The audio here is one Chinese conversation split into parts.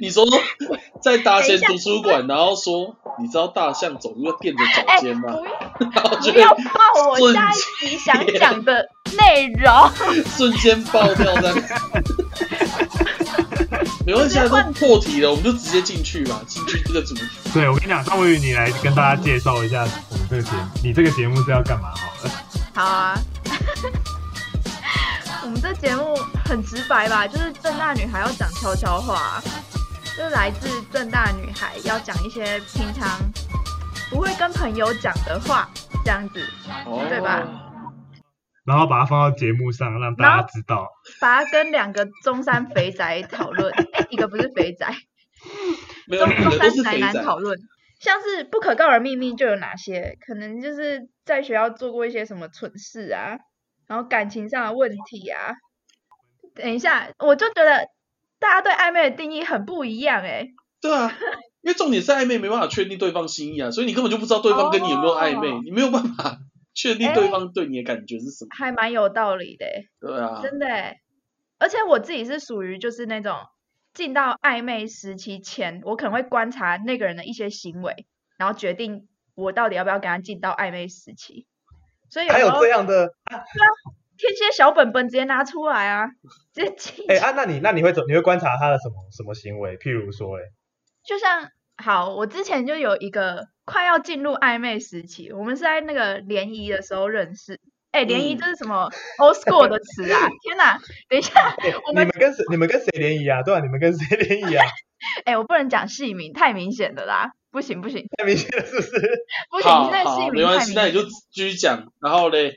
你说在大仙图书馆，然后说你知道大象走路要垫着脚哎，尖吗？不要然后就不要爆我下一集想讲的内容。瞬间爆掉这样。没关系，啊，都破题了，我们就直接进去吧，进去这个主题。对，我跟你讲，张文宇，你来跟大家介绍一下我们这个节目，你这个节目是要干嘛好了？好啊，我们这节目很直白吧，就是正大女孩要讲悄悄话，就是来自正大女孩要讲一些平常不会跟朋友讲的话，这样子，哦，对吧？然后把它放到节目上，让大家知道。把它跟两个中山肥宅讨论，哎，一个不是肥宅，中中山宅。男讨论，像是不可告人秘密就有哪些？可能就是在学校做过一些什么蠢事啊，然后感情上的问题啊。等一下，我就觉得大家对暧昧的定义很不一样哎、对啊，因为重点是暧昧没办法确定对方心意啊，所以你根本就不知道对方跟你有没有暧昧，哦你没有办法确定对方对你的感觉是什么。还蛮有道理的、欸，对啊，真的、欸。而且我自己是属于就是那种进到暧昧时期前，我可能会观察那个人的一些行为，然后决定我到底要不要跟他进到暧昧时期。所以有还有这样的，天蝎小本本直接拿出来啊，直接记。哎、啊，那你那你会怎你会观察他的什么什么行为？譬如说，哎，就像好，我之前就有一个快要进入暧昧时期，我们是在那个联谊的时候认识。哎，联谊嗯这是什么 old school 的词啊？天哪！等一下，哎我们你们跟谁你们跟谁联谊啊？对啊，你们跟谁联谊啊？哎，我不能讲姓名，太明显的啦，不行不行太明显了，是不是？不行，好好，这姓没关系，名太明显。那你就继续讲。然后嘞，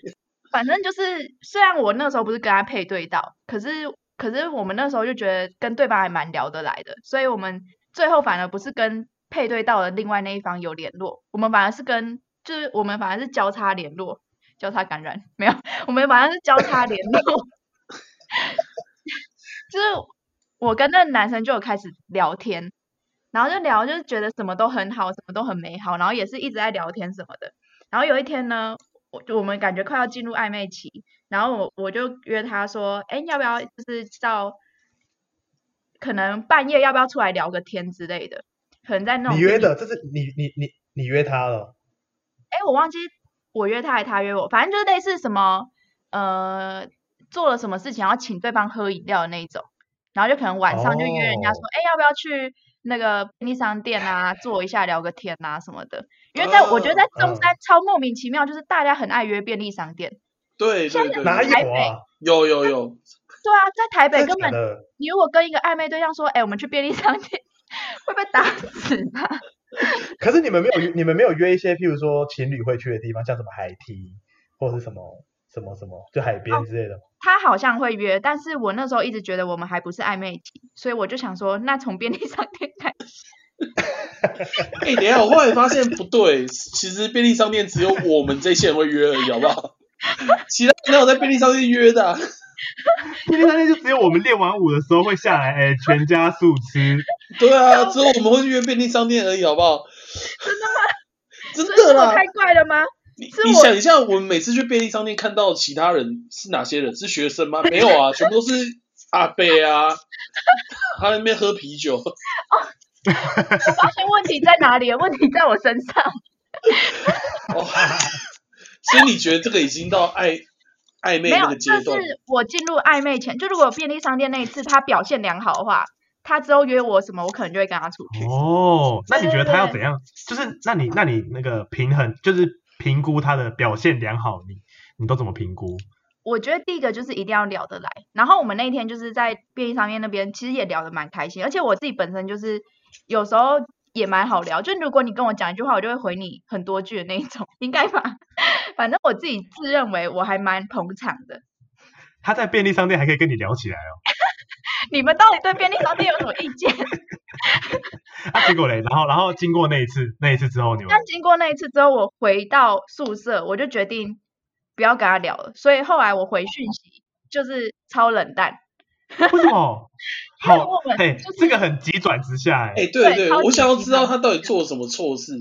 反正就是，虽然我那时候不是跟他配对到，可是可是我们那时候就觉得跟对方还蛮聊得来的，所以我们最后反而不是跟配对到的另外那一方有联络，我们反而是跟就是我们反而是交叉联络，交叉感染没有，我们反而是交叉联络，就是我跟那个男生就有开始聊天，然后就聊就是觉得什么都很好，什么都很美好，然后也是一直在聊天什么的，然后有一天呢。我就我们感觉快要进入暧昧期，然后我我就约他说，哎，要不要就是到可能半夜要不要出来聊个天之类的，可能在那种你约的，这是你你你你约他了？哎，我忘记我约他还是他约我，反正就是类似什么呃做了什么事情要请对方喝饮料的那一种，然后就可能晚上就约人家说，哦哎、要不要去那个便利商店啊坐一下聊个天啊什么的，因为在、我觉得在中嗯山超莫名其妙，就是大家很爱约便利商店，对对对，哪有台北啊？有有有，对啊，在台北根本？你如果跟一个暧昧对象说，哎、我们去便利商店，会被打死吧？可是你们没有，你们没有约一些，譬如说情侣会去的地方，像什么海堤或是什么什么什么，就海边之类的吗。他好像会约，但是我那时候一直觉得我们还不是暧昧期，所以我就想说，那从便利商店开始。哎、等一下，我后来发现不对，其实便利商店只有我们这些人会约而已，好不好？其他人哪有在便利商店约的、啊？便利商店就只有我们练完舞的时候会下来，哎，全家素吃。对啊，只有我们会去约便利商店而已，好不好？真所以是我的啦！太怪了吗？你想一下，我们每次去便利商店看到其他人是哪些人？是学生吗？没有啊，全部都是阿贝啊，他在那边喝啤酒。我 发现问题在哪里了？问题在我身上。哦，所以你觉得这个已经到暧暧昧那个阶这段？是我进入暧昧前，就如果便利商店那一次他表现良好的话，他之后约我什么，我可能就会跟他出去。哦，那你觉得他要对对怎样？就是那你那你那个平衡，就是评估他的表现良好，你你都怎么评估？我觉得第一个就是一定要聊得来，然后我们那一天就是在便利商店那边，其实也聊得蛮开心，而且我自己本身就是有时候也蛮好聊，就如果你跟我讲一句话，我就会回你很多句的那一种，应该吧？反正我自己自认为我还蛮捧场的。他在便利商店还可以跟你聊起来哦。你们到底对便利商店有什么意见？啊，结果嘞，然后然后经过那一次那一次之后，你们但经过那一次之后，我回到宿舍，我就决定不要跟他聊了。所以后来我回讯息就是超冷淡。为什么？好我，们哎、就是这个很急转直下、哎、哎、对对，我想要知道他到底做了什么错事，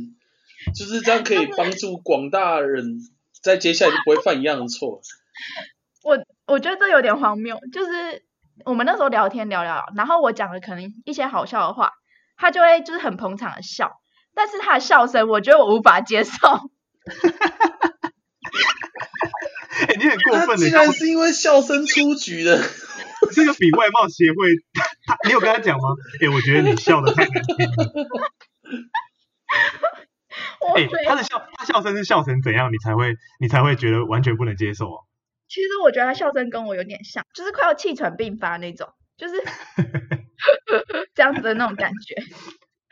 就是这样可以帮助广大人在接下来就不会犯一样的错。我我觉得这有点荒谬，就是我们那时候聊天聊聊，然后我讲了可能一些好笑的话，他就会就是很捧场的笑，但是他的笑声我觉得我无法接受。哎、你很过他分的，竟然是因为笑声出局的。这个比外貌协会，他你有跟他讲吗？哎、我觉得你笑的太难听了。哎、他的笑，他笑声是笑成怎样，你才会你才会觉得完全不能接受啊？其实我觉得他笑声跟我有点像，就是快要气喘病发那种，就是 这样子的那种感觉。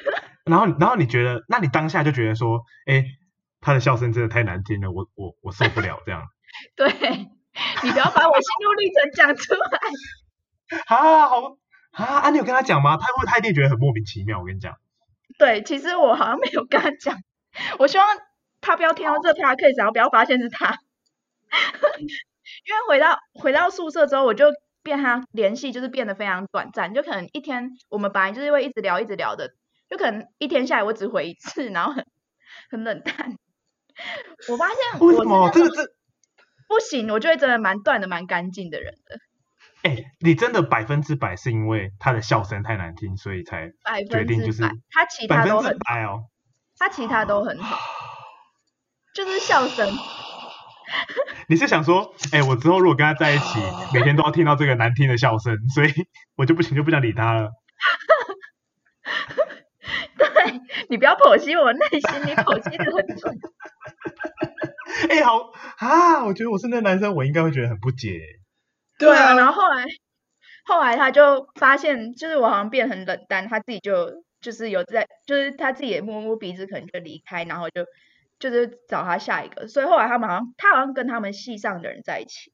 然后然后你觉得，那你当下就觉得说，哎、他的笑声真的太难听了，我我我受不了这样。对你不要把我心路历程讲出来。啊，好啊啊！你有跟他讲吗？他会他一定觉得很莫名其妙。我跟你讲，对，其实我好像没有跟他讲，我希望他不要听到这 podcast，然后不要发现是他。因为回到回到宿舍之后，我就变他联系就是变得非常短暂，就可能一天我们本来就是会一直聊一直聊的，就可能一天下来我只回一次，然后很很冷淡。我发现为什么？这个这，不行，我就会真的蛮断的蛮干净的人的，哎、你真的百分之百是因为他的笑声太难听，所以才决定就是。他其他都很，百哦。他其他都很好，就是笑声。你是想说，哎、我之后如果跟他在一起，每天都要听到这个难听的笑声，所以 我就不行，就不想理他了。对你不要剖析我内心，你剖析的很准。哎、好啊，我觉得我是那男生，我应该会觉得很不解。对啊，然后后来后来他就发现，就是我好像变很冷淡，他自己就就是有在，就是他自己也摸摸鼻子，可能就离开，然后就就是找他下一个，所以后来他们好像他好像跟他们系上的人在一起。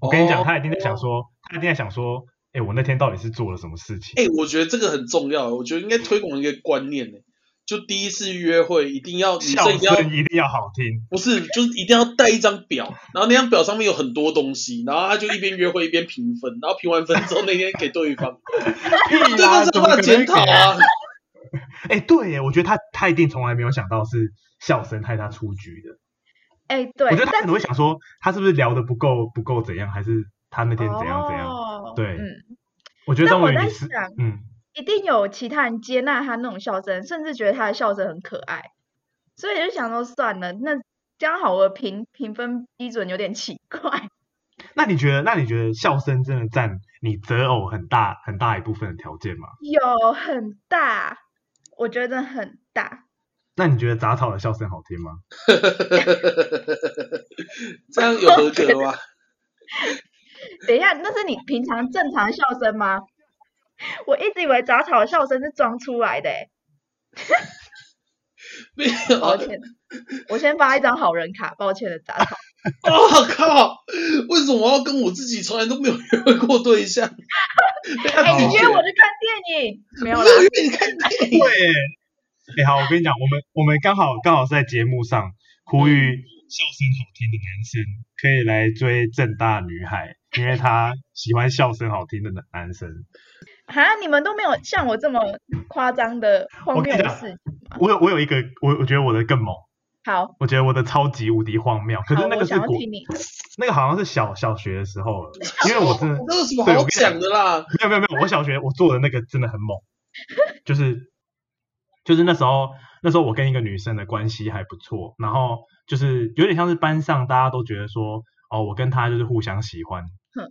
我跟你讲，哦他一定在想说，他一定在想说，哎、我那天到底是做了什么事情？哎、我觉得这个很重要，我觉得应该推广一个观念呢，就第一次约会一定要女笑一定要声一定要好听。不是，就是一定要带一张表，然后那张表上面有很多东西，然后他就一边约会一边评分，然后评完分之后那天给对方，屁 对啦方是他的怎么可能检讨啊。哎、对耶，我觉得他他一定从来没有想到是笑声害他出局的。哎，对，我觉得他可能会想说，他是不是聊的不够不够怎样，还是他那天怎样怎样？哦对嗯，我觉得张但我文宇你是在想嗯，一定有其他人接纳他那种笑声，甚至觉得他的笑声很可爱，所以就想说算了，那刚好我的评评分基准有点奇怪。那你觉得那你觉得笑声真的占你择偶很大很大一部分的条件吗？有很大，我觉得很大。那你觉得杂草的笑声好听吗？这样有合格吗？等一下，那是你平常正常笑声吗？我一直以为杂草的笑声是装出来的、欸，没有，抱歉，我先发一张好人卡，抱歉的杂草。我、靠！为什么我要跟我自己从来都没有约会过对象？哎、拒绝你约我去看电影没有啦？我没有约你看电影。对耶，哎、好，我跟你讲，我们我们刚好刚好是在节目上呼吁笑声好听的男生可以来追正大女孩，因为他喜欢笑声好听的男男生。哈，你们都没有像我这么夸张的荒我跟你讲谬的事情？我有我有一个，我我觉得我的更猛，好，我觉得我的超级无敌荒谬。可是那个是国。那个好像是小小学的时候了，因为我真的那有什么好对我跟你讲讲的啦？没有没有没有，我小学我做的那个真的很猛，就是就是那时候那时候我跟一个女生的关系还不错，然后就是有点像是班上大家都觉得说，哦，我跟她就是互相喜欢，哼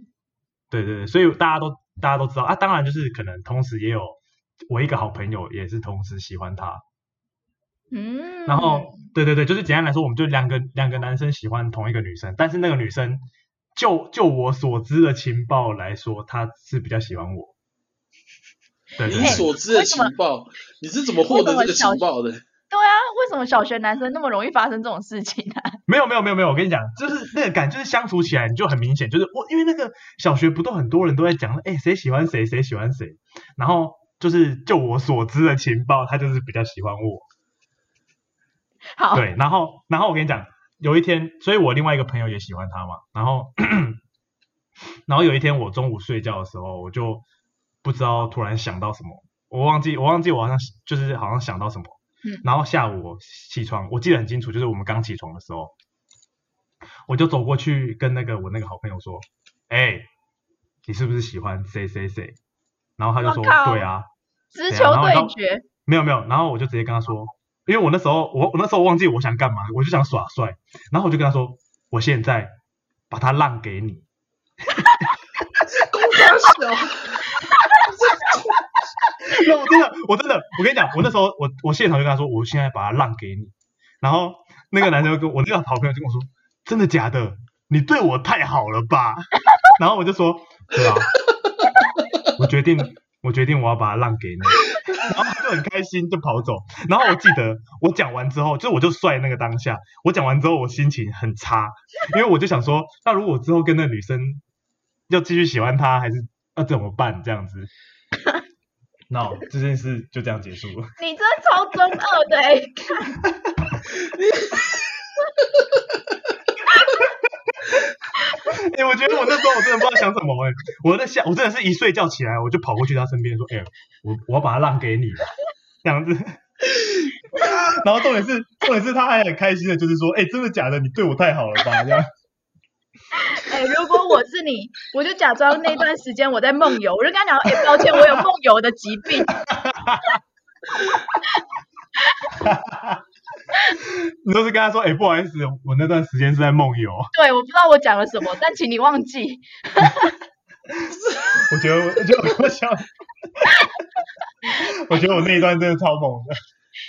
对对对，所以大家都大家都知道啊，当然就是可能同时也有我一个好朋友也是同时喜欢她，嗯，然后对对对，就是简单来说，我们就两个两个男生喜欢同一个女生，但是那个女生就就我所知的情报来说，她是比较喜欢我。对对你对，所知的情报，你是怎么获得这个情报的？对啊，为什么小学男生那么容易发生这种事情啊？没有没有没有没有，我跟你讲，就是那个感，就是相处起来你就很明显，就是我因为那个小学不都很多人都在讲，哎，谁喜欢谁，谁喜欢谁，然后就是就我所知的情报，他就是比较喜欢我。好，对，然后然后我跟你讲，有一天，所以我另外一个朋友也喜欢他嘛，然后 然后有一天我中午睡觉的时候，我就不知道突然想到什么，我忘记我忘记我好像就是好像想到什么，嗯。然后下午我起床，我记得很清楚，就是我们刚起床的时候，我就走过去跟那个我那个好朋友说，哎、你是不是喜欢谁谁谁？然后他就说对啊，直球。对决，没有没有，然后我就直接跟他说，因为我那时候我我那时候忘记我想干嘛，我就想耍帅，然后我就跟他说，我现在把他让给你，公差小，那我真的我真的我跟你讲，我那时候我我现场就跟他说，我现在把他让给你，然后那个男生就跟我那个好朋友就跟我说，真的假的？你对我太好了吧？然后我就说，对啊，我决定我决定我要把他让给你，然后他就很开心就跑走。然后我记得我讲完之后，就我就帅那个当下，我讲完之后我心情很差，因为我就想说，那如果之后跟那女生要继续喜欢她，还是要怎么办？这样子。那、这件事就这样结束了。你真的超中二的 哎、哎、我觉得我那时候我真的不知道想什么哎、我在想，我真的是一睡觉起来我就跑过去他身边说，哎、我我要把他让给你了，这样子。然后重点是，重点是他还很开心的，就是说，哎、真的假的？你对我太好了吧？这样。哎、如果我是你，我就假装那段时间我在梦游，我就跟他讲，哎、抱歉，我有梦游的疾病。你都是跟他说，哎、不好意思，我那段时间是在梦游。对，我不知道我讲了什么，但请你忘记。我觉得，我觉得我想，我觉得我那一段真的超猛的。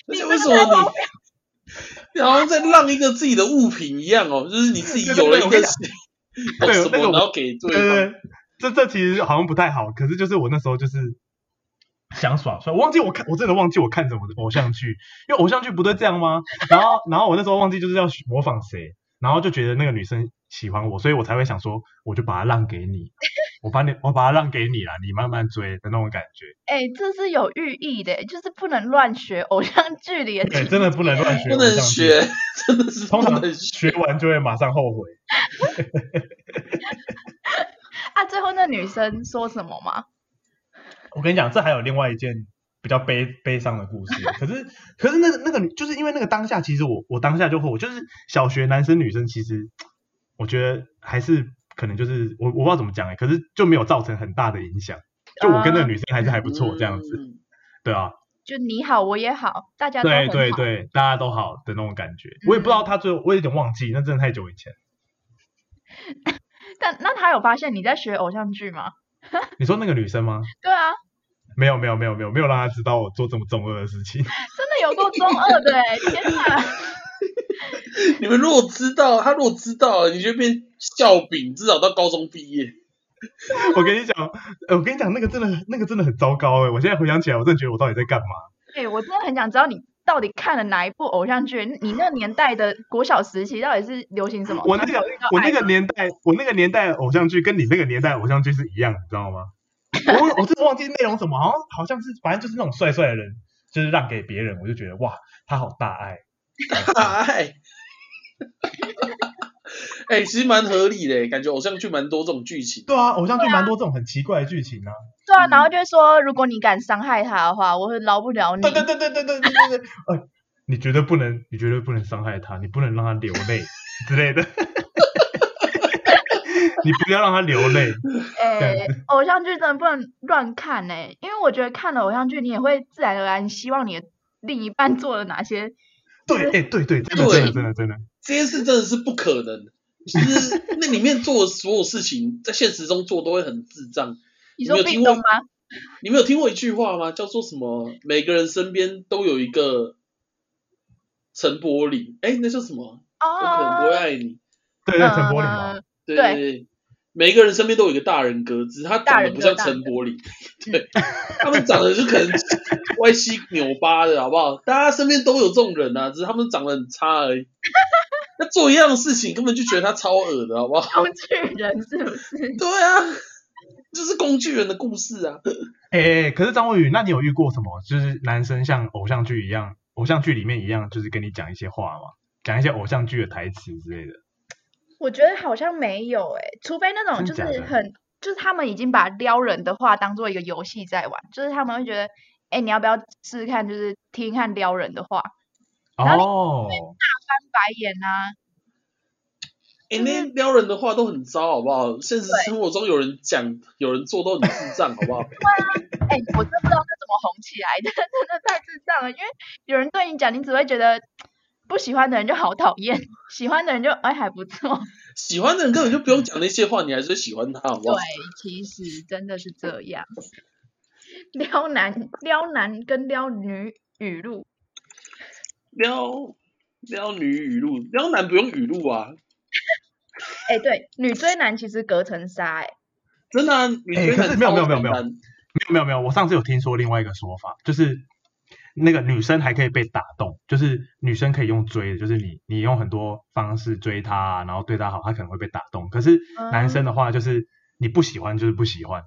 而且为什么你你好像在让一个自己的物品一样哦，就是你自己有了一个对对对有什么，那个我然后给对方。对，这这其实好像不太好，可是就是我那时候就是想耍帅，我忘记我看，我真的忘记我看什么偶像剧，因为偶像剧不都这样吗？然后 然后我那时候忘记就是要模仿谁，然后就觉得那个女生喜欢我，所以我才会想说，我就把她让给你，我把你 我把她让给你啦，你慢慢追的那种感觉。哎、这是有寓意的，就是不能乱学偶像剧里的对，情真的不能乱学，不能，学，真的是通常。学完就会马上后悔。啊。最后那女生说什么吗？我跟你讲，这还有另外一件比较悲悲伤的故事。可是，可是那个那个，就是因为那个当下，其实我我当下就会，我就是小学男生女生，其实我觉得还是可能就是我我不知道怎么讲哎、可是就没有造成很大的影响。就我跟那个女生还是还不错这样子，嗯 对啊，就你好，我也好，大家都很对好。对对，大家都好的那种感觉。我也不知道他最后，我有点忘记，那真的太久以前。但那他有发现你在学偶像剧吗？你说那个女生吗？对啊，没有没有没有没有没有让他知道我做这么中二的事情。真的有够中二的哎！天哪！你们如果知道，他如果知道，你就变笑柄，至少到高中毕业。我跟你讲，呃我跟你讲，那个真的那个真的很糟糕哎！我现在回想起来，我真的觉得我到底在干嘛？哎、我真的很想知道你到底看了哪一部偶像剧？你那个年代的国小时期到底是流行什么？我那个我那个年代，我那个年代偶像剧跟你那个年代偶像剧是一样的，你知道吗？我我真的忘记内容什么，好像好像是反正就是那种帅帅的人，就是让给别人，我就觉得哇，他好大爱。哎，哎，其实蛮合理的，感觉偶像剧蛮多这种剧情。对啊，偶像剧蛮多这种很奇怪的剧情啊。对啊，然后就会说，如果你敢伤害他的话，我会饶不了你。对对对对对对对对对，呃，你绝对不能，你绝对不能伤害他，你不能让他流泪之类的。你不要让他流泪，哎、偶像剧真的不能乱看哎、因为我觉得看了偶像剧，你也会自然而然希望你的另一半做了哪些。对，哎、对对，真的对真的真的真的，这件事真的是不可能，就是那里面做的所有事情，在现实中做都会很智障。你有听过吗？你没有听过一句话吗？叫做什么？每个人身边都有一个陈柏霖，哎，那叫什么？我可能不会哦，爱你。对对，陈柏霖嘛，嗯对对对对，每个人身边都有一个大人哥，只是他长得不像陈柏霖，对，他们长得就可能歪七扭八的，好不好？大家身边都有这种人啊，只是他们长得很差而已。那做一样的事情，根本就觉得他超恶的，好不好？工具人是不是？对啊，就是工具人的故事啊。哎、哎哎可是张伟宇，那你有遇过什么？就是男生像偶像剧一样，偶像剧里面一样，就是跟你讲一些话吗？讲一些偶像剧的台词之类的。我觉得好像没有诶、除非那种就是很，就是他们已经把撩人的话当做一个游戏在玩，就是他们会觉得，哎、你要不要试试看，就是听听看撩人的话，然哦，翻白眼啊，哎、那些撩人的话都很糟，好不好？现实生活中有人讲，有人做都很智障，好不好？对啊哎、我真不知道他怎么红起来的，真的太智障了。因为有人对你讲，你只会觉得不喜欢的人就好讨厌，喜欢的人就哎还不错。喜欢的人根本就不用讲那些话，你还是喜欢他，好不好对？，其实真的是这样。撩男撩男跟撩女语录，撩撩女语录，撩男不用语录啊，哎、对，女追男其实隔层纱、哎，真的啊，女追男没有没有超没有没有没有没有，我上次有听说另外一个说法，就是那个女生还可以被打动，就是女生可以用追的，就是你你用很多方式追她啊，然后对她好，她可能会被打动。可是男生的话，就是你不喜欢就是不喜欢，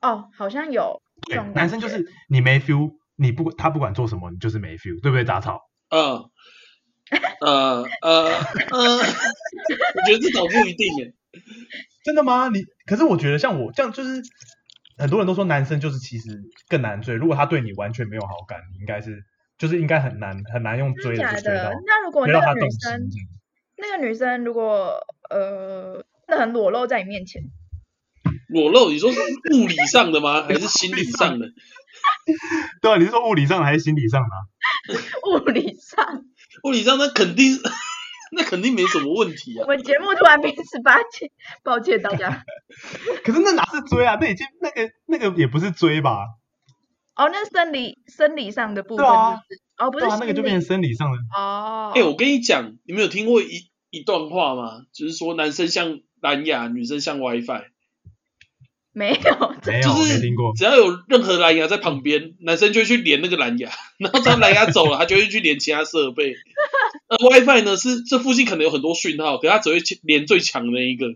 哦，好像有对男生就是你没 feel，你不他不管做什么，你就是没 feel，对不对？杂草，嗯，呃呃呃，我觉得这种不一定诶。真的吗？你可是我觉得像我这样，就是很多人都说男生就是其实更难追。如果他对你完全没有好感，你应该是就是应该很难很难用追的追到？那如果那个女生，那个女生如果呃，那很裸露在你面前，裸露，你说是物理上的吗？还是心理上的？对啊，你是说物理上的还是心理上的啊、物理上，物理上那肯定，那肯定没什么问题啊。我们节目突然变十八禁，抱歉大家。可是那哪是追啊？那已经那个那个也不是追吧？哦，那是生理生理上的部分对啊？哦，不是啊，那个就变成生理上的。哦。哎、我跟你讲，你们有听过一一段话吗？就是说男生像蓝牙，女生像 WiFi，没有，这没有，就是没听过。只要有任何蓝牙在旁边，男生就会去连那个蓝牙，然后当蓝牙走了，他就会去连其他设备。那 WiFi 呢，是这附近可能有很多讯号，可它只会去连最强的那一个。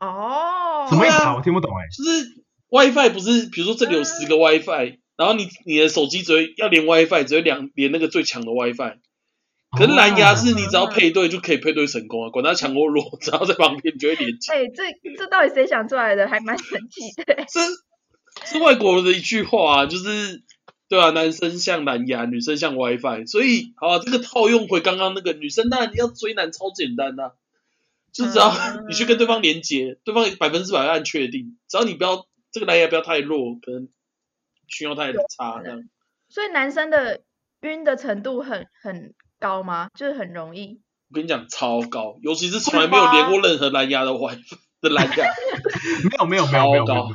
哦，什么意思啊？我听不懂哎、就是 WiFi 不是，比如说这里有十个 WiFi，然后你你的手机只会要连 WiFi，只会两连那个最强的 WiFi。可是蓝牙是你只要配对就可以配对成功啊，管它强或弱，只要在旁边你就会连接。哎、这这到底谁想出来的？还蛮神奇的。这是外国人的一句话啊，就是对啊，男生像蓝牙，女生像 WiFi，所以好啊，这个套用回刚刚那个女生，当然你要追男超简单呐、就只要嗯。你去跟对方连接，对方百分之百按确定，只要你不要这个蓝牙不要太弱，可能讯号太差这样。所以男生的晕的程度很很高吗？就是很容易。我跟你讲，超高，尤其是从来没有连过任何蓝牙的 WiFi 的蓝牙，没有没有没有没有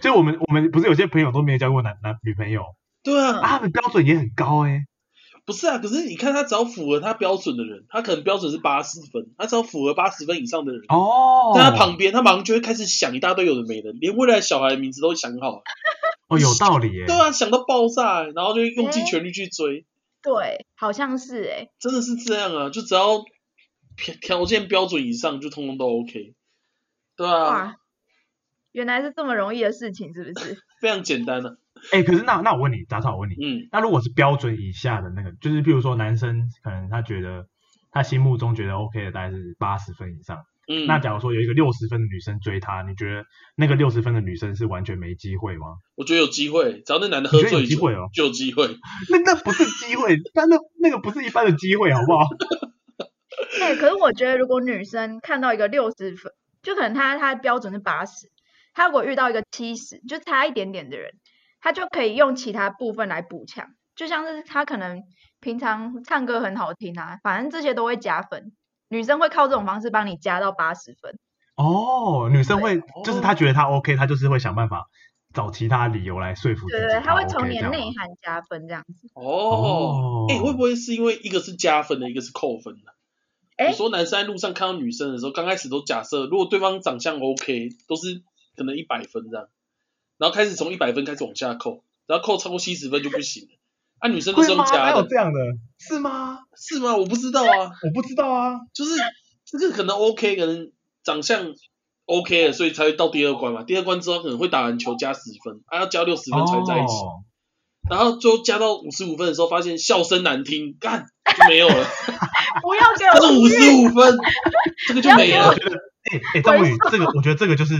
就我们我们不是有些朋友都没有交过男男女朋友对啊，啊，他的标准也很高哎、不是啊，可是你看他只要符合他标准的人，他可能标准是八十分，他只要符合八十分以上的人，哦，在他旁边，他马上就会开始想一大堆有的没的，连未来小孩的名字都想好了。哦有道理耶、对啊，想到爆炸，然后就用尽全力去追，对，好像是哎、真的是这样啊！就只要条条件标准以上，就通通都 OK。对啊，哇，原来是这么容易的事情，是不是？非常简单啊。哎、可是那那我问你，杂草我问你，嗯，那如果是标准以下的那个，就是譬如说男生可能他觉得他心目中觉得 OK 的大概是八十分以上，嗯，那假如说有一个六十分的女生追他，你觉得那个六十分的女生是完全没机会吗？我觉得有机会，只要那男的喝醉酒机会哦就有机会。那那不是机会，那那那个不是一般的机会，好不好？哎、可是我觉得如果女生看到一个六十分，就可能她她的标准是八十，她如果遇到一个七十，就差一点点的人，她就可以用其他部分来补强，就像是他可能平常唱歌很好听啊，反正这些都会加分。女生会靠这种方式帮你加到八十分。哦，女生会哦就是她觉得她 OK，她就是会想办法找其他理由来说服自己对对，她会从你的内涵加分这样子。哦哦，哎、会不会是因为一个是加分的，一个是扣分的？哎有时候男生在路上看到女生的时候，刚开始都假设，如果对方长相 OK，都是可能一百分这样，然后开始从一百分开始往下扣，然后扣超过七十分就不行了。啊，女生都是用加的，有这样的？是吗？是吗？我不知道啊，我不知道啊。就是这个可能 OK，可能长相 OK 了，所以才会到第二关嘛。第二关之后可能会打篮球加十分，啊要加六十分才在一起，哦然后最后加到五十五分的时候，发现笑声难听，干就没有了。不要给我他是五十五分，这个就没了。我觉得，哎、哎、张文宇，这个我觉得这个就是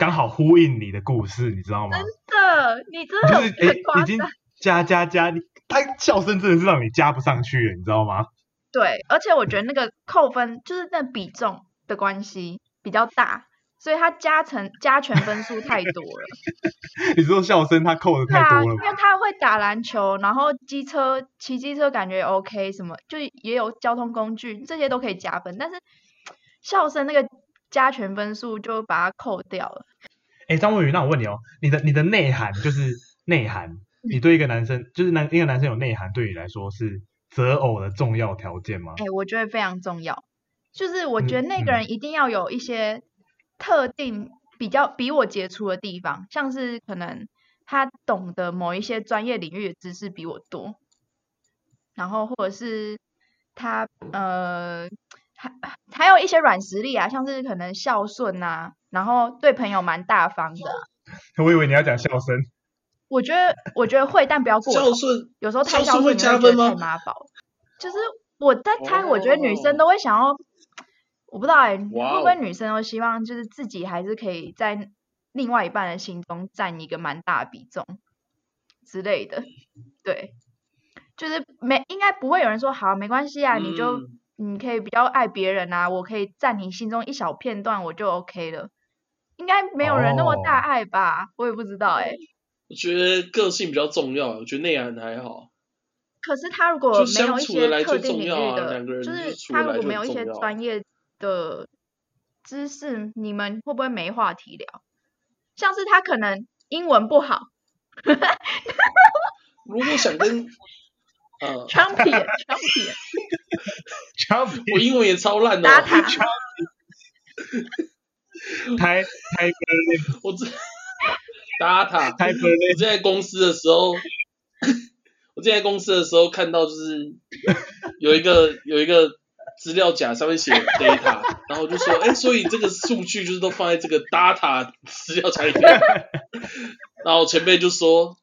刚好呼应你的故事，你知道吗？真的，你真的就是哎、很夸已经张。加加加，你他笑声真的是让你加不上去了，你知道吗？对，而且我觉得那个扣分就是那比重的关系比较大，所以他加成加权分数太多了。你说笑声他扣的太多了因为他会打篮球，然后机车骑机车感觉也 OK，什么就也有交通工具，这些都可以加分，但是笑声那个加权分数就把它扣掉了。哎，张文宇，那我问你哦，你的你的内涵就是内涵，你对一个男生就是男一个男生有内涵，对你来说是择偶的重要条件吗？哎、我觉得非常重要，就是我觉得嗯那个嗯人一定要有一些特定比较比我杰出的地方，像是可能他懂得某一些专业领域的知识比我多，然后或者是他呃还还有一些软实力啊，像是可能孝顺啊，然后对朋友蛮大方的啊、我以为你要讲笑声，我觉得我觉得会，但不要过头孝顺有时候太孝孝顺会顺你会觉得加分吗太妈宝。就是我在猜，我觉得女生都会想要，我不知道哎、会哇哦不会女生都希望就是自己还是可以在另外一半的心中占一个蛮大的比重之类的。对，就是没应该不会有人说好没关系啊，你就嗯你可以比较爱别人啊，我可以占你心中一小片段，我就 OK 了。应该没有人那么大哦爱吧？我也不知道哎、我觉得个性比较重要，我觉得内涵还好。可是他如果就没有一些特定领域的，就就是他如果没有一些专业的知识，你们会不会没话题聊？像是他可能英文不好 如果想跟，呃，，champion champion 乔我英文也超烂的打哦，塔，台台北我这 data，台北我在公司的时候，我之前在公司的时候看到就是有一个有一个资料夹上面写 data，然后我就说，哎，所以这个数据就是都放在这个 data 资料夹里面，然后前辈就说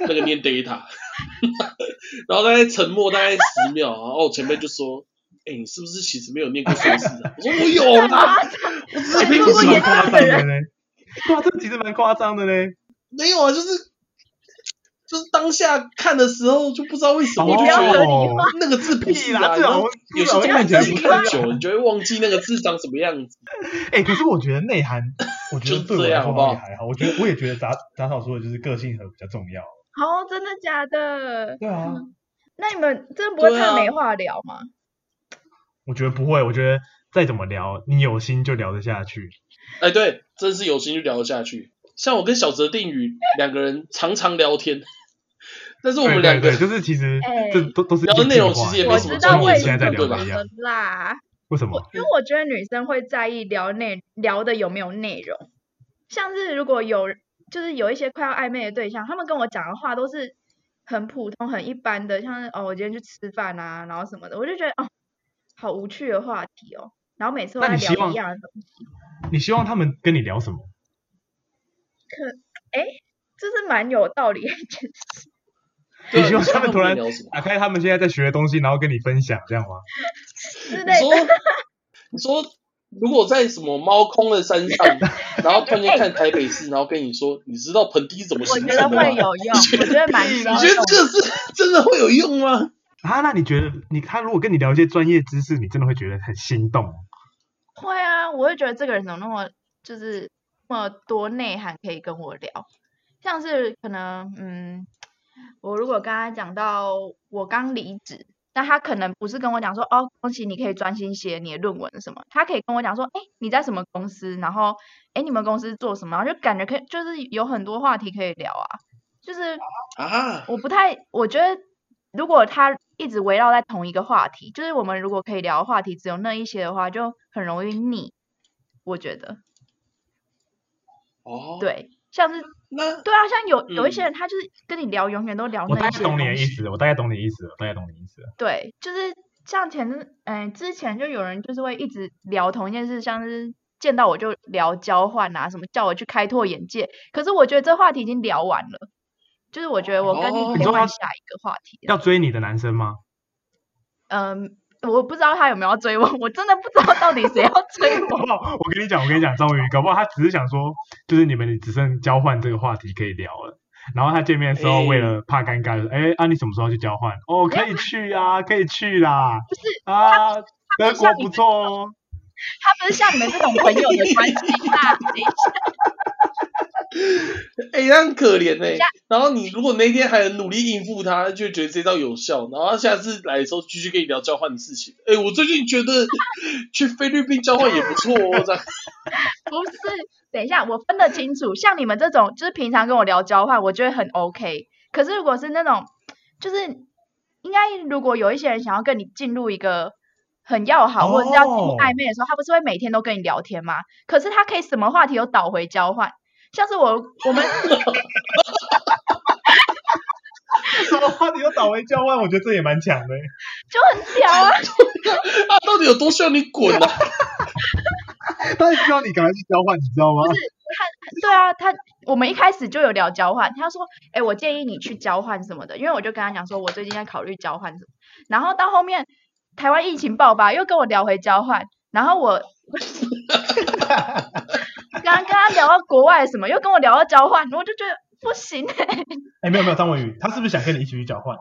那个念 data，然后大概沉默大概十秒，然后前辈就说。哎、你是不是其实没有念过硕士啊？我说我有干啦，嘛？我只是哎如果没有念也蛮夸张的人的呢。对啊，这其实蛮夸张的嘞。没有啊，就是就是当下看的时候就不知道为什么你不要就觉得那个字不是啊，屁啦这种然后有时候看起来看久了，你就会忘记那个字长什么样子。哎、可是我觉得内涵，我觉得对我来说也还好。我觉得我也觉得杂杂草说的就是个性和比较重要。哦，真的假的？对啊，那你们真的不会太没话聊吗？我觉得不会，我觉得再怎么聊，你有心就聊得下去。哎，对，真是有心就聊得下去。像我跟小泽定宇两个人常常聊天，但是我们两个就是其实哎这都都是聊的内容其实也没什么我知道专业性为现在在聊对吧的一样。啦。为什么？因为我觉得女生会在意聊内聊的有没有内容，像是如果有就是有一些快要暧昧的对象，他们跟我讲的话都是很普通、很一般的，像是哦我今天去吃饭啊，然后什么的，我就觉得哦好无趣的话题哦，然后每次都在聊一样的东西，你希望他们跟你聊什么？可哎这是蛮有道理的一件事。你希望他们突然？打开他们现在在学的东西，然后跟你分享，这样吗？你 之类的。你说，如果在什么猫空的山上，然后突然间看台北市，然后跟你说，你知道盆地怎么我觉得形成的吗？会有用，我觉得蛮实你觉得这个是真的会有用吗？啊，那你觉得你他如果跟你聊一些专业知识，你真的会觉得很心动？会啊，我会觉得这个人怎么那么就是那么多内涵可以跟我聊，像是可能嗯，我如果刚刚讲到我刚离职，那他可能不是跟我讲说哦，恭喜你可以专心写你的论文什么，他可以跟我讲说，哎，你在什么公司，然后哎你们公司做什么，然后就感觉可以就是有很多话题可以聊啊，就是啊，我不太，我觉得如果他一直围绕在同一个话题，就是我们如果可以聊的话题只有那一些的话，就很容易腻。我觉得，哦，，对，像是那对啊，像有有一些嗯人，他就是跟你聊，永远都聊我大概那些东西。懂你的意思，我大概懂你的意思大概懂你的意思了。对，就是像前阵，嗯、之前就有人就是会一直聊同一件事，像是见到我就聊交换啊，什么叫我去开拓眼界。可是我觉得这话题已经聊完了，就是我觉得我跟你哦可以你说他换下一个话题了。要追你的男生吗？嗯，我不知道他有没有要追我，我真的不知道到底谁要追搞我。我跟你讲，我跟你讲，张宇，搞不好他只是想说，就是你们只剩交换这个话题可以聊了。然后他见面的时候，哎为了怕尴尬，就说哎啊你什么时候去交换？哦，可以去啊，可以去啦。不是啊，德国不错哦。他不是像你们这种朋友的关系啦。等一下 哎、他很可怜呢、下然后你如果那天还很努力应付他，就会觉得这招有效，然后他下次来的时候继续跟你聊交换的事情。哎、我最近觉得 去菲律宾交换也不错哦，这样。不是，等一下，我分得清楚。像你们这种，就是平常跟我聊交换，我觉得很 OK。可是如果是那种，就是应该如果有一些人想要跟你进入一个很要好，或者是要进入哦暧昧的时候，他不是会每天都跟你聊天吗？可是他可以什么话题都倒回交换，像是我我们 什么话题都倒回交换，我觉得这也蛮强的。就很屌啊。他 到底有多需要你滚啊？他也希望你赶快去交换，你知道吗？对啊，他我们一开始就有聊交换，他说，哎，我建议你去交换什么的，因为我就跟他讲说，我最近在考虑交换什么，然后到后面台湾疫情爆发，又跟我聊回交换，然后我刚刚跟他聊到国外什么，又跟我聊到交换，我就觉得不行、欸，哎，没有没有，张文宇，他是不是想跟你一起去交换？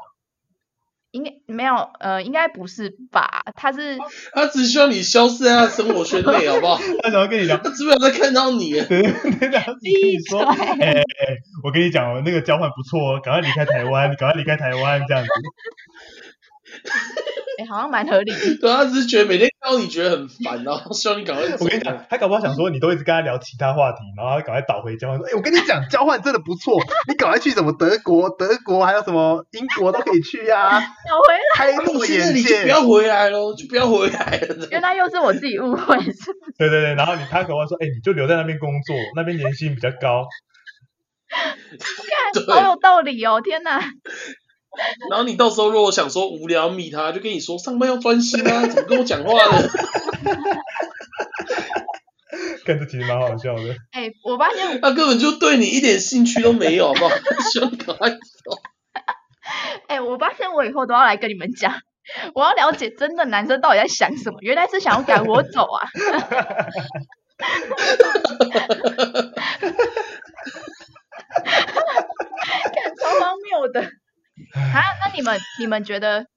应该没有，呃，应该不是吧？他是他只需要你消失在他的生活圈内，好不好？他想要跟你聊，他只不想再看到你。对对对，他只跟你说，哎哎，我跟你讲哦，那个交换不错哦，赶快离开台湾，赶快离开台湾，这样子。哎、好像蛮合理的。对，他只是觉得每天看到你觉得很烦，然后希望你赶快。我跟你讲，他搞不好想说你都一直跟他聊其他话题，然后他赶快倒回交换说，哎，我跟你讲，交换真的不错，你赶快去什么德国、德国还有什么英国都可以去呀、啊，要回来，开拓现在眼界你就不。要回来喽，就不要回来了。原来又是我自己误会，是不是对对对，然后你他搞不好说，哎，你就留在那边工作，那边年薪比较高。对，好有道理哦！天哪，然后你到时候如果想说无聊米他，就跟你说上班要专心啊，怎么跟我讲话呢？看这其实蛮好笑的。哎、我发现他根本就对你一点兴趣都没有，好不好？希望你赶快走。哎、我发现我以后都要来跟你们讲，我要了解真的男生到底在想什么，原来是想要赶我走啊！看超荒谬的啊！那你们你们觉得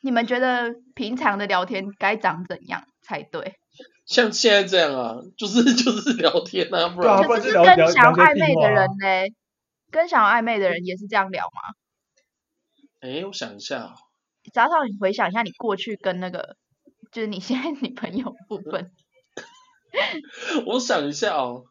你们觉得平常的聊天该长怎样才对？像现在这样啊，就是 就是聊天啊，不然就是跟想要暧昧的人呢，跟想要暧昧的人也是这样聊吗？哎，我想一下哦，早上你回想一下你过去跟那个就是你现在女朋友部分，我想一下哦，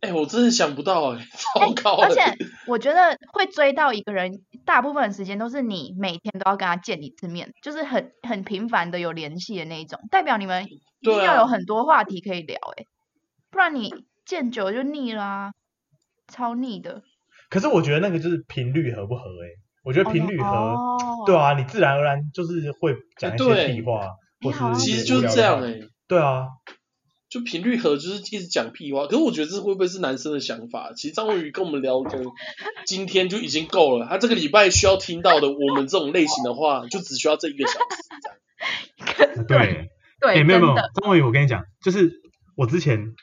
哎，我真的想不到哎，糟糕了。而且 我觉得会追到一个人，大部分的时间都是你每天都要跟他见一次面，就是很很频繁的有联系的那一种，代表你们一定要有很多话题可以聊、欸，不然你见久了就腻啦啊，超腻的。可是我觉得那个就是频率合不合哎、我觉得频率合，哦，对啊，你自然而然就是会讲一些对屁话，或是其实就是这样哎，对啊，就频率合，就是一直讲屁话。可是我觉得这会不会是男生的想法？其实张文宇跟我们聊个今天就已经够了，他这个礼拜需要听到的我们这种类型的话，就只需要这一个小时。这样对，对，哎，没有没有张伟，我跟你讲，就是我之前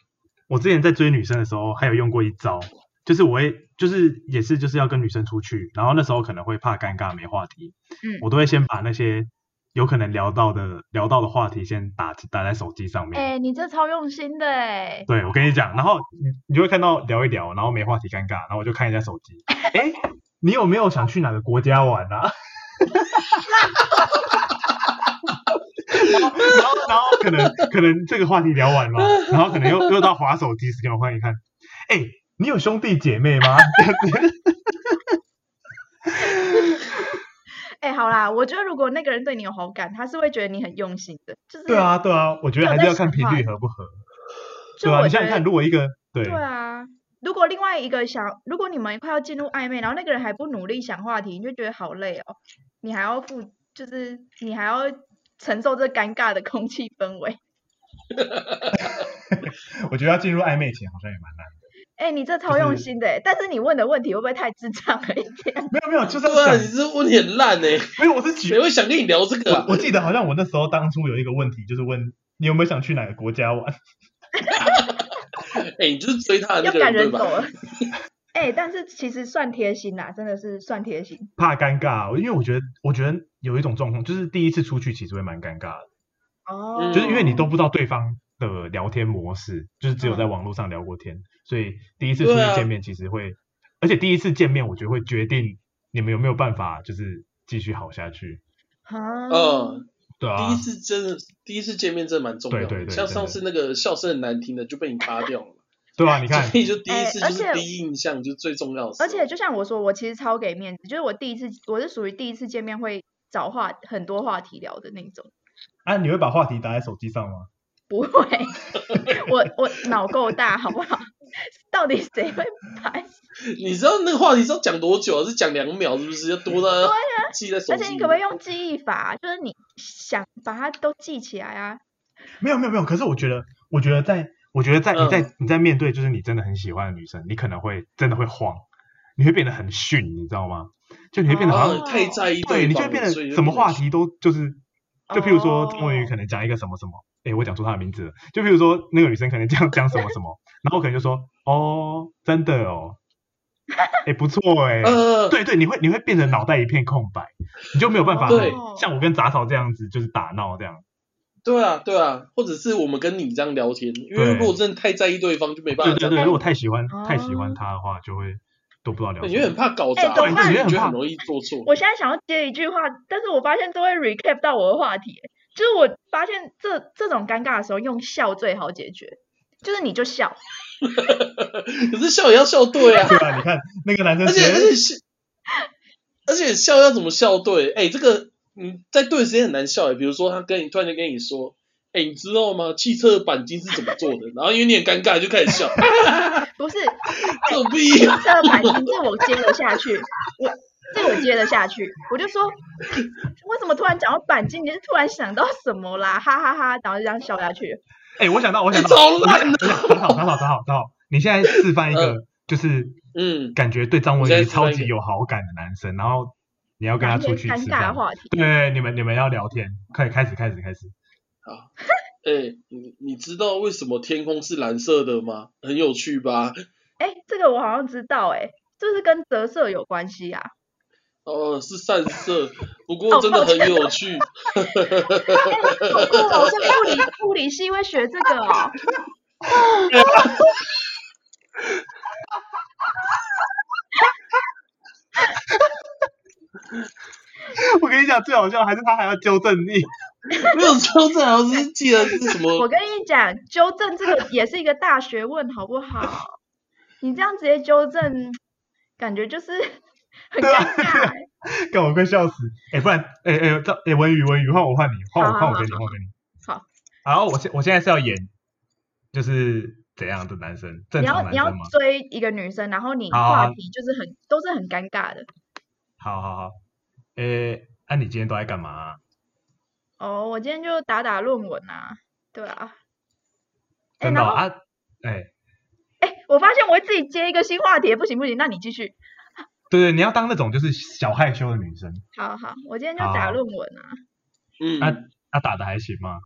我之前在追女生的时候，还有用过一招，就是我会就是也是就是要跟女生出去，然后那时候可能会怕尴尬没话题，嗯我都会先把那些有可能聊到的聊到的话题先打打在手机上面。哎、你这超用心的哎、对，我跟你讲，然后你你就会看到聊一聊，然后没话题尴尬，然后我就看一下手机，哎，你有没有想去哪个国家玩啊？然后然后然后可能可能这个话题聊完了，然后可能又又到划手机时间，我看一看，哎，你有兄弟姐妹吗？哎、好啦，我觉得如果那个人对你有好感，他是会觉得你很用心的，就是对啊，对啊，我觉得还是要看频率合不合，对啊，你想想看，如果一个对对啊，如果另外一个想，如果你们快要进入暧昧，然后那个人还不努力想话题，你就觉得好累哦，你还要负，就是你还要承受这尴尬的空气氛围。我觉得要进入暧昧前好像也蛮难的。哎、你这超用心的欸，但是你问的问题会不会太智障了一点？没有没有，就是要对啊，想你这问题很烂哎，没有，我是举谁会想跟你聊这个啊我？我记得好像我那时候当初有一个问题，就是问你有没有想去哪个国家玩？哎，你就是追他的那要个人对吧？赶人走了。哎、但是其实算贴心啦，真的是算贴心。怕尴尬，因为我觉得我觉得有一种状况，就是第一次出去其实会蛮尴尬的，哦嗯就是因为你都不知道对方的聊天模式，就是只有在网络上聊过天，所以第一次出去见面其实会，而且第一次见面我觉得会决定你们有没有办法就是继续好下去。啊，嗯，对啊，第一次真的第一次见面真的蛮重要的，对对对像上次那个笑声很难听的就被你扒掉了，对啊，你看所以就第一次就是第一印象就是最重要。而且就像我说，我其实超给面子，就是我第一次，我是属于第一次见面会找话很多话题聊的那种。啊，你会把话题打在手机上吗？不会，我我脑够大，好不好？到底谁会拍？你知道那个话题是要讲多久啊？是讲两秒是不是？要多到记在手机里。而且你可不可以用记忆法？就是你想把它都记起来啊。没有没有没有，可是我觉得，我觉得在，我觉得在你在、嗯你在面对就是你真的很喜欢的女生，你可能会真的会慌，你会变得很逊，你知道吗？就你会变得好像、太在意对，你就变得什么话题都就是，就譬如说哦。张文宇可能讲一个什么什么，诶，我讲出她的名字了，就譬如说那个女生可能这样 讲什么什么，然后我可能就说，哦，真的哦，哎，不错哎。呃，对对，你会你会变成脑袋一片空白，你就没有办法对像我跟杂草这样子，就是打闹这样。对啊，对啊，或者是我们跟你这样聊天，因为如果真的太在意对方，就没办对对对，法这样如果太喜欢太喜哦。欢他的话，就会都不知道聊什么。你很怕搞哎砸，怎么办你你很怕觉得很容易做错。我现在想要接一句话，但是我发现都会 recap 到我的话题，就是我发现这这种尴尬的时候，用笑最好解决，就是你就笑，可是笑也要笑对啊，对啊，你看那个男生而且而且笑，而且笑要怎么笑对？哎，这个你，在对的时间很难笑哎。比如说他跟你突然间跟你说，哎，你知道吗？汽车的钣金是怎么做的？然后因为你很尴尬，就开始笑，不是 这种屁啊！这个反应，这我接得下去，我这我接得下去，我就说为什么突然讲到钣金，你是突然想到什么啦？哈哈哈然后就这样笑下去。哎，我想到我想到，超烂的。打好很好很好很好，你现在示范一个就是嗯，感觉对张文宇你现在示范一个超级有好感的男生，然后你要跟他出去吃饭，尬的话题，对，你们你们要聊天，可以开始开始开始。好。哎，你你知道为什么天空是蓝色的吗？很有趣吧？哎，这个我好像知道，哎，就是跟折射有关系啊。哦，是散射，不过真的很有趣。好酷哦！我是物理物理系会学这个哦。我跟你讲，最好笑还是他还要纠正你。没有纠正，我只是记得是什么 我跟你讲，纠正这个也是一个大学问，好不好？你这样直接纠正，感觉就是 很尴尬欸。干我快笑死！哎、不然，哎、哎，这哎文宇文宇，换我换你，换我好换我给你，换我给你。好，然后我现我现在是要演，就是怎样的男生？正你要你要常男生吗？追一个女生，然后你话题就是很都是很尴尬的。好好好。哎，那、你今天都在干嘛啊、哦，我今天就打打论文啊，对啊。真的哦啊？哎、哎，我发现我会自己接一个新话题，不行不行，那你继续。对对，你要当那种就是小害羞的女生。好好，我今天就打论文啊。嗯，啊啊，打的还行吗？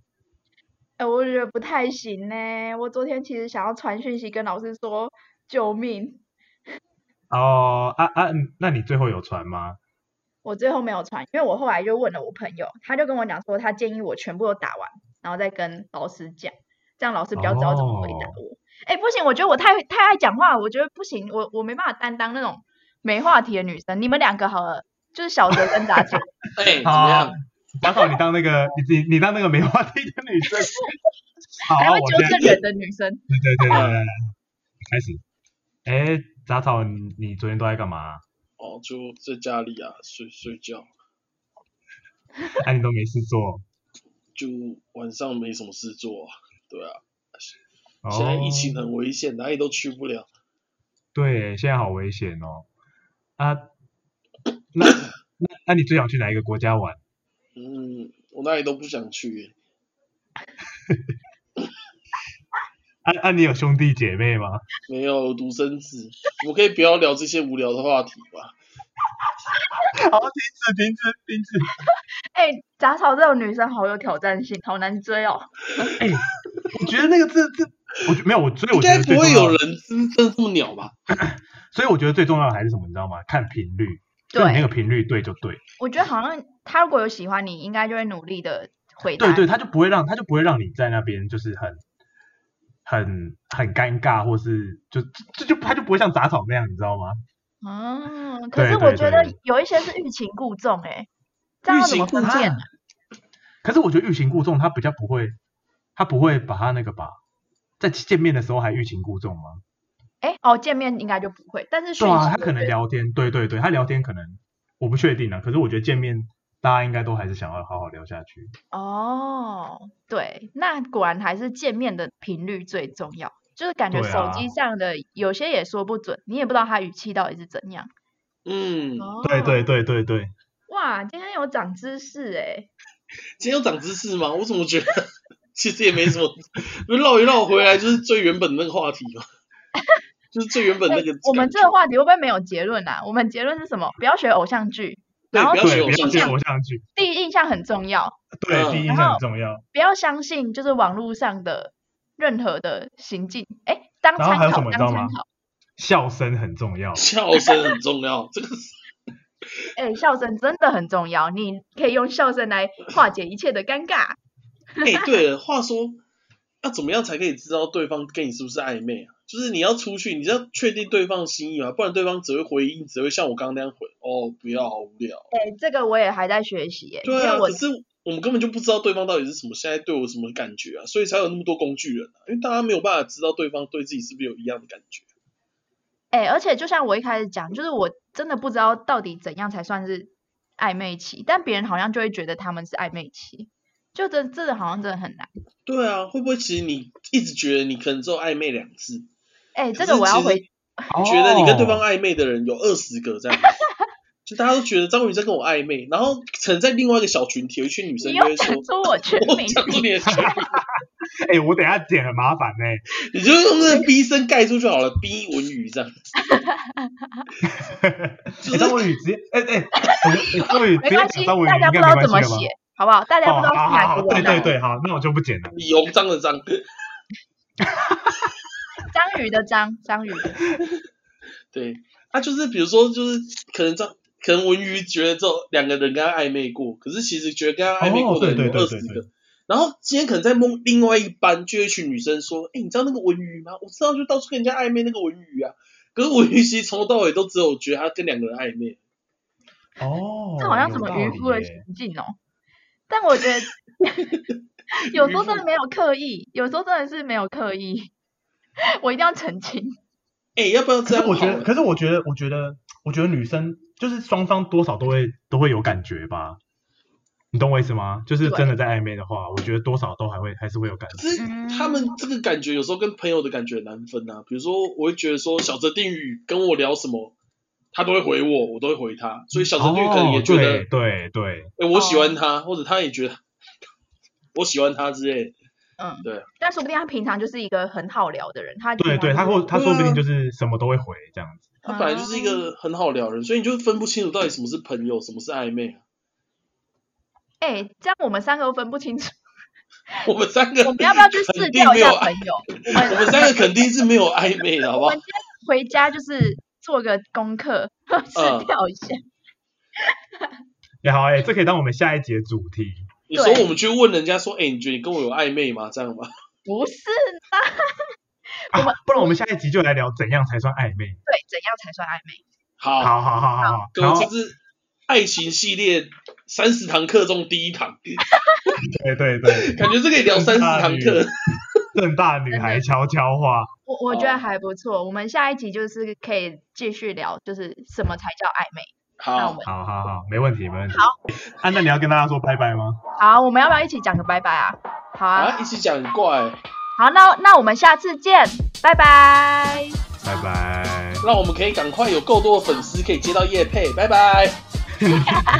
哎，我觉得不太行呢。我昨天其实想要传讯息跟老师说救命，哦啊啊，嗯那你最后有传吗？我最后没有传，因为我后来就问了我朋友，他就跟我讲说，他建议我全部都打完，然后再跟老师讲，这样老师比较知道怎么回答哦我。哎、不行，我觉得我太太爱讲话，我觉得不行，我我没办法担当那种没话题的女生。你们两个好了，就是小泽跟杂 草。哎，怎好啊么样？，打扫你当那个你你你当那个没话题的女生。好，还会我纠正人的女生。对对对对对，对开始。哎，杂草，你你昨天都在干嘛？哦，就在家里啊，睡睡觉，那、你都没事做。就晚上没什么事做啊。对啊，哦，现在疫情很危险，哪里都去不了。对，现在好危险哦。啊，那那那你最想去哪一个国家玩？嗯，我哪里都不想去耶。啊啊，你有兄弟姐妹吗？没有独生子，我们可以不要聊这些无聊的话题吧？好，停止停止停止。哎、杂草这种女生好有挑战性，好难追哦。哎、我觉得那个这这，我觉没有我，所以我觉得不会有人真真的这么鸟吧？所以我觉得最重要的还是什么，你知道吗？看频率，就你那个频率对就对，我觉得好像他如果有喜欢你，应该就会努力的回答。对对，他就不会让他就不会让你在那边就是很很很尴尬，或是就就就他就不会像杂草那样，你知道吗？嗯，可是我觉得有一些是欲擒故纵、欸，哎，这样怎么分欲擒辨呢？可是我觉得欲擒故纵，他比较不会，他不会把他那个吧，在见面的时候还欲擒故纵吗？哎、哦，见面应该就不会，但是讯对啊，他可能聊天，对对对，他聊天可能我不确定啊，可是我觉得见面大家应该都还是想要好好聊下去。哦，对，那果然还是见面的频率最重要。就是感觉手机上的有些也说不准，你也不知道他语气到底是怎样。嗯，哦，对对，对对对，哇，今天有长知识哎。今天有长知识吗？我怎么觉得 其实也没什么，不是绕一绕回来就是最原本那个话题嘛，就是最原本那个。我们这个话题会不会没有结论啊？我们结论是什么？不要学偶像剧，然后对不要学对，不要学偶像剧偶像剧，第一印象很重要，对，嗯第一印象很重要。不要相信就是网络上的任何的行径，哎，当然后还有，什么你知道吗。笑声很重要，笑声很重要，这个是 哎，笑声真的很重要，你可以用笑声来化解一切的尴尬。哎、对了，话说要怎么样才可以知道对方跟你是不是暧昧啊？就是你要出去，你要确定对方的心意嘛，不然对方只会回应，只会像我刚刚那样回，哦，不要，好无聊。哎，这个我也还在学习耶，对啊，我可是我们根本就不知道对方到底是什么，现在对我什么感觉啊，所以才有那么多工具人啊，因为大家没有办法知道对方对自己是不是有一样的感觉。哎，而且就像我一开始讲，就是我真的不知道到底怎样才算是暧昧期，但别人好像就会觉得他们是暧昧期，就这这个好像真的很难。对啊，会不会其实你一直觉得你可能只有暧昧两次，哎，这个我要回觉得你跟对方哦暧昧的人有二十个这样子，就大家都觉得张宇在跟我暧昧，然后可能在另外一个小群体，有一群女生你就会说，又讲出我全我名，讲出你的 哎、我等下剪很麻烦呢、你就用那个逼声盖住就好了，，B 文宇这样。哎、张文宇直接，哎哎，我 哎张文宇直接没关系，讲张文宇大家不知道怎么？写，好不好？大家不知道？对对对，好，那我就不剪了。李鸿章的章，章鱼的章，章鱼。对，他就是比如说就是可能章可能文瑜觉得这两个人跟他暧昧过，可是其实觉得跟他暧昧过的人有哦对对二十对对个。然后今天可能在梦另外一班就有一群女生说，哎，你知道那个文瑜吗？我知道，就到处跟人家暧昧那个文瑜啊。可是文瑜其实从头到尾都只有觉得他跟两个人暧昧。哦，这好像什么渔夫的行径哦。但我觉得 有时候真的没有刻意，有时候真的是没有刻意。我一定要澄清。哎，要不要这样我觉得，可是我觉得，我觉得，我觉得女生就是双方多少都会都会有感觉吧。你懂我意思吗？就是真的在暧昧的话，我觉得多少都还会还是会有感觉。可是他们这个感觉有时候跟朋友的感觉难分啊。比如说，我会觉得说小泽定宇跟我聊什么，他都会回我，我都会回他，所以小泽定宇可能也觉得，哦、对对对，哎、我喜欢他，或者他也觉得 我喜欢他之类的。嗯，对。但说不定他平常就是一个很好聊的人，他对对，他或他说不定就是什么都会回这样子。他本来就是一个很好聊的人，所以你就分不清楚到底什么是朋友，什么是暧昧啊。哎、欸，这样我们三个都分不清楚。我们三个，我们要不要去试调一下朋友？我们三个肯定是没有暧昧的，好不好？我们今天回家就是做个功课，试调一下。也、嗯、好哎、欸，这可以当我们下一节主题。你说我们去问人家说，哎、欸，你觉得你跟我有暧昧吗？这样吗？不是啦，我们、啊、不然我们下一集就来聊怎样才算暧昧。对，怎样才算暧昧？好，好好好好好，各位这是爱情系列三十堂课中第一堂。对对对，感觉这可以聊三十堂课。正大女孩悄悄话，我我觉得还不错。我们下一集就是可以继续聊，就是什么才叫暧昧。好，好好好，没问题没问题。好，啊，那你要跟大家说拜拜吗？好，我们要不要一起讲个拜拜啊？好啊，啊一起讲很怪。好，那那我们下次见，拜拜。拜拜。那我们可以赶快有够多的粉丝可以接到叶配，拜拜。你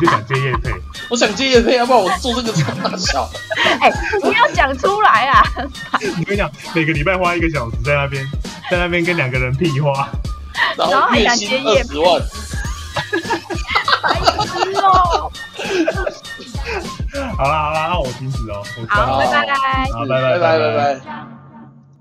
就想接叶配？我想接叶配，要不然我做这个大小。哎、欸，不要讲出来啊！我跟你讲，每个礼拜花一个小时在那边，在那边跟两个人屁话，然后月薪二十万。白痴哦！好啦好啦，那我停止哦。好，拜拜。好，拜拜拜拜拜拜。